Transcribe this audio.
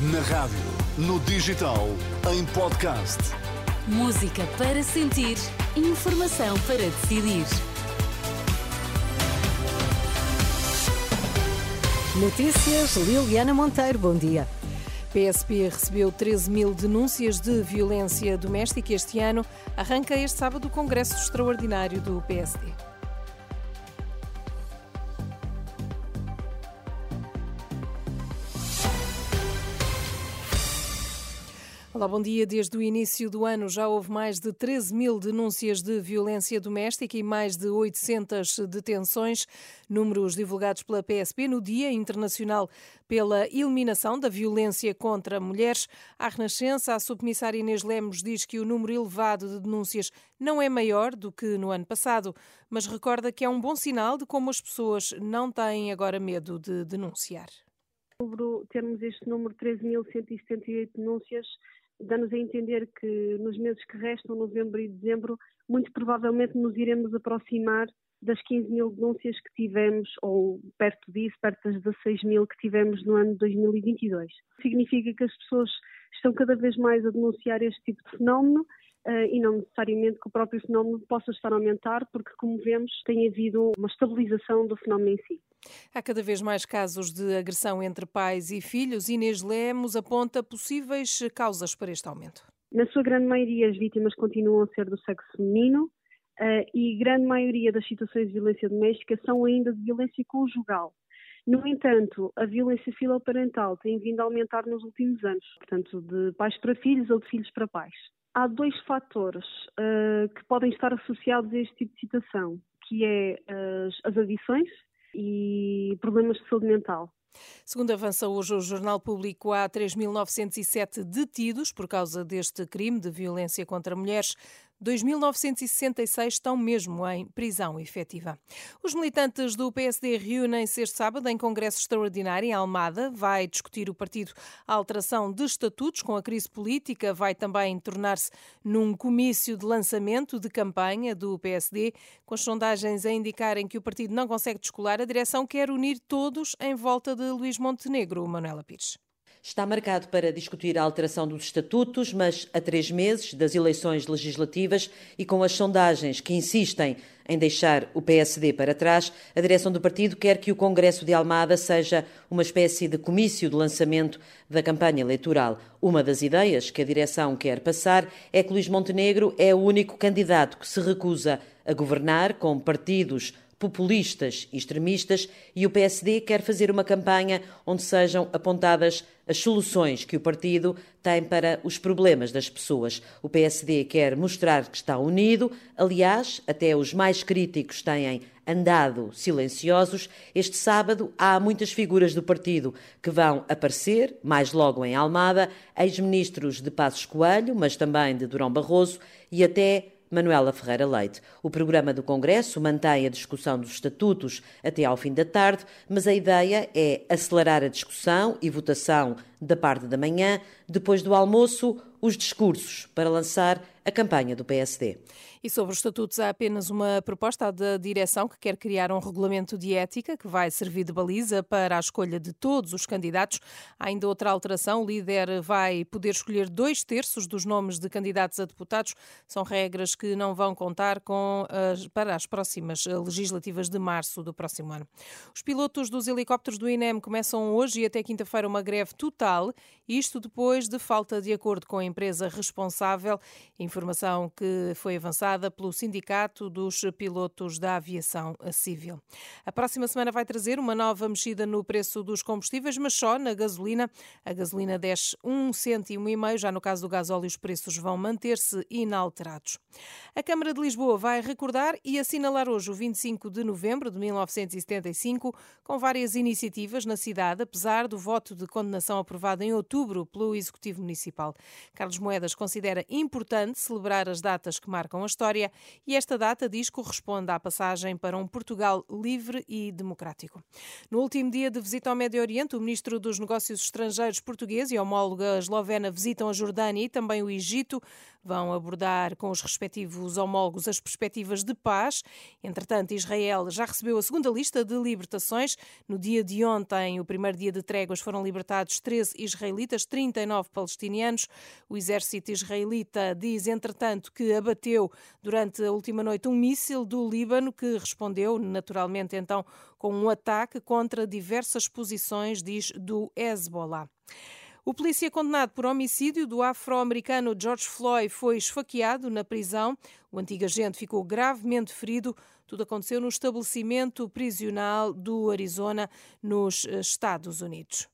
Na rádio, no digital, em podcast. Música para sentir, informação para decidir. Notícias Liliana Monteiro, bom dia. PSP recebeu 13 mil denúncias de violência doméstica este ano. Arranca este sábado o Congresso Extraordinário do PSD. Olá, bom dia. Desde o início do ano já houve mais de 13 mil denúncias de violência doméstica e mais de 800 detenções, números divulgados pela PSP no Dia Internacional pela Eliminação da Violência contra Mulheres. À Renascença, a subcomissária Inês Lemos diz que o número elevado de denúncias não é maior do que no ano passado, mas recorda que é um bom sinal de como as pessoas não têm agora medo de denunciar. Termos este número 13.178 denúncias dá-nos a entender que nos meses que restam, novembro e dezembro, muito provavelmente nos iremos aproximar das 15 mil denúncias que tivemos, ou perto disso, perto das 16 mil que tivemos no ano de 2022. Significa que as pessoas estão cada vez mais a denunciar este tipo de fenómeno uh, e não necessariamente que o próprio fenómeno possa estar a aumentar, porque, como vemos, tem havido uma estabilização do fenómeno em si. Há cada vez mais casos de agressão entre pais e filhos. Inês Lemos aponta possíveis causas para este aumento. Na sua grande maioria, as vítimas continuam a ser do sexo feminino uh, e grande maioria das situações de violência doméstica são ainda de violência conjugal. No entanto, a violência filoparental tem vindo a aumentar nos últimos anos, portanto, de pais para filhos ou de filhos para pais. Há dois fatores uh, que podem estar associados a este tipo de situação, que é as, as adições e problemas de saúde mental. Segundo avança hoje o Jornal Público, há 3.907 detidos por causa deste crime de violência contra mulheres. 2.966 estão mesmo em prisão efetiva. Os militantes do PSD reúnem-se este sábado em congresso extraordinário em Almada. Vai discutir o partido a alteração de estatutos com a crise política. Vai também tornar-se num comício de lançamento de campanha do PSD, com as sondagens a indicarem que o partido não consegue descolar. A direção quer unir todos em volta de Luís Montenegro, Manuela Pires. Está marcado para discutir a alteração dos estatutos, mas a três meses das eleições legislativas e com as sondagens que insistem em deixar o PSD para trás, a direção do partido quer que o Congresso de Almada seja uma espécie de comício de lançamento da campanha eleitoral. Uma das ideias que a direção quer passar é que Luís Montenegro é o único candidato que se recusa a governar com partidos populistas e extremistas e o PSD quer fazer uma campanha onde sejam apontadas as soluções que o partido tem para os problemas das pessoas. O PSD quer mostrar que está unido, aliás, até os mais críticos têm andado silenciosos. Este sábado há muitas figuras do partido que vão aparecer, mais logo em Almada, ex-ministros de Passos Coelho, mas também de Durão Barroso e até Manuela Ferreira Leite. O programa do Congresso mantém a discussão dos estatutos até ao fim da tarde, mas a ideia é acelerar a discussão e votação da parte da manhã, depois do almoço, os discursos para lançar a campanha do PSD. E sobre os estatutos, há apenas uma proposta da direção que quer criar um regulamento de ética que vai servir de baliza para a escolha de todos os candidatos. Há ainda outra alteração: o líder vai poder escolher dois terços dos nomes de candidatos a deputados. São regras que não vão contar com as, para as próximas legislativas de março do próximo ano. Os pilotos dos helicópteros do INEM começam hoje e até quinta-feira uma greve total, isto depois de falta de acordo com a empresa responsável. Informação que foi avançada pelo Sindicato dos Pilotos da Aviação Civil. A próxima semana vai trazer uma nova mexida no preço dos combustíveis, mas só na gasolina. A gasolina desce um cêntimo e meio, já no caso do gasóleo os preços vão manter-se inalterados. A Câmara de Lisboa vai recordar e assinalar hoje o 25 de novembro de 1975 com várias iniciativas na cidade, apesar do voto de condenação aprovado em outubro pelo Executivo Municipal. Carlos Moedas considera importante celebrar as datas que marcam a história história e esta data, diz, corresponde à passagem para um Portugal livre e democrático. No último dia de visita ao Médio Oriente, o ministro dos Negócios Estrangeiros português e homóloga eslovena visitam a Jordânia e também o Egito. Vão abordar com os respectivos homólogos as perspectivas de paz. Entretanto, Israel já recebeu a segunda lista de libertações. No dia de ontem, o primeiro dia de tréguas, foram libertados 13 israelitas, 39 palestinianos. O exército israelita diz, entretanto, que abateu durante a última noite um míssil do Líbano que respondeu, naturalmente, então, com um ataque contra diversas posições, diz, do Hezbollah. O polícia condenado por homicídio do afro-americano George Floyd foi esfaqueado na prisão. O antigo agente ficou gravemente ferido. Tudo aconteceu no estabelecimento prisional do Arizona, nos Estados Unidos.